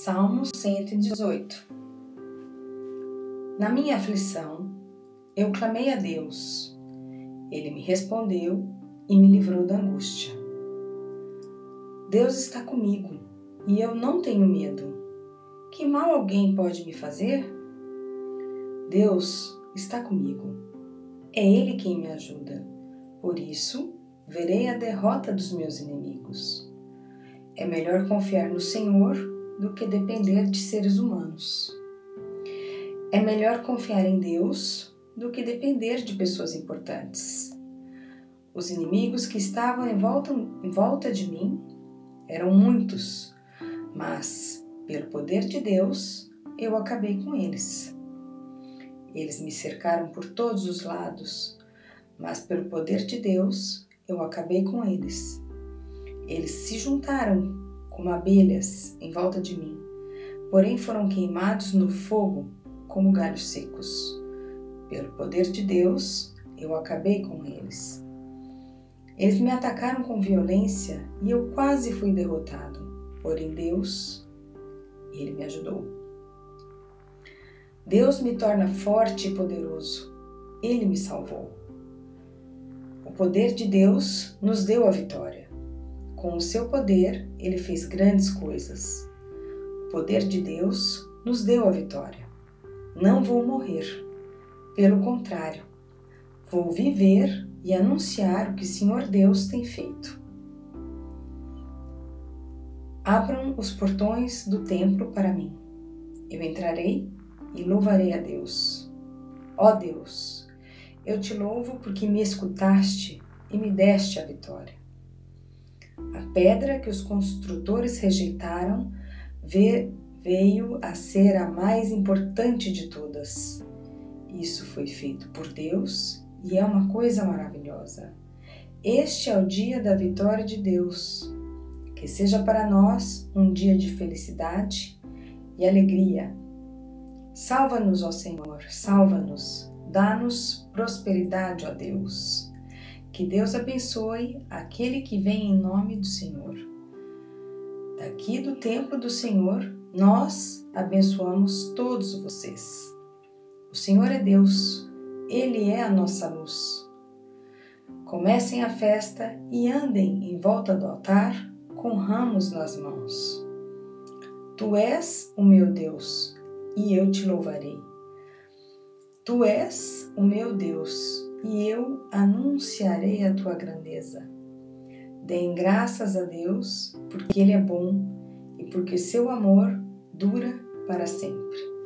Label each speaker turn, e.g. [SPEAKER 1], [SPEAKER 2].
[SPEAKER 1] Salmo 118 Na minha aflição, eu clamei a Deus. Ele me respondeu e me livrou da angústia. Deus está comigo e eu não tenho medo. Que mal alguém pode me fazer? Deus está comigo. É Ele quem me ajuda. Por isso, verei a derrota dos meus inimigos. É melhor confiar no Senhor do que depender de seres humanos. É melhor confiar em Deus do que depender de pessoas importantes. Os inimigos que estavam em volta, em volta de mim eram muitos, mas, pelo poder de Deus, eu acabei com eles. Eles me cercaram por todos os lados, mas pelo poder de Deus, eu acabei com eles. Eles se juntaram como abelhas em volta de mim, porém foram queimados no fogo como galhos secos. Pelo poder de Deus, eu acabei com eles. Eles me atacaram com violência e eu quase fui derrotado, porém Deus, Ele me ajudou. Deus me torna forte e poderoso. Ele me salvou. O poder de Deus nos deu a vitória. Com o seu poder, ele fez grandes coisas. O poder de Deus nos deu a vitória. Não vou morrer. Pelo contrário, vou viver e anunciar o que o Senhor Deus tem feito. Abram os portões do templo para mim. Eu entrarei e louvarei a Deus. Ó Deus, eu te louvo porque me escutaste e me deste a vitória. A pedra que os construtores rejeitaram veio a ser a mais importante de todas. Isso foi feito por Deus e é uma coisa maravilhosa. Este é o dia da vitória de Deus. Que seja para nós um dia de felicidade e alegria. Salva-nos, ó Senhor, salva-nos, dá-nos prosperidade, ó Deus. Que Deus abençoe aquele que vem em nome do Senhor. Daqui do templo do Senhor, nós abençoamos todos vocês. O Senhor é Deus, Ele é a nossa luz. Comecem a festa e andem em volta do altar com ramos nas mãos. Tu és o meu Deus e eu te louvarei. Tu és o meu Deus e eu anunciarei a tua grandeza. Deem graças a Deus, porque Ele é bom e porque seu amor dura para sempre.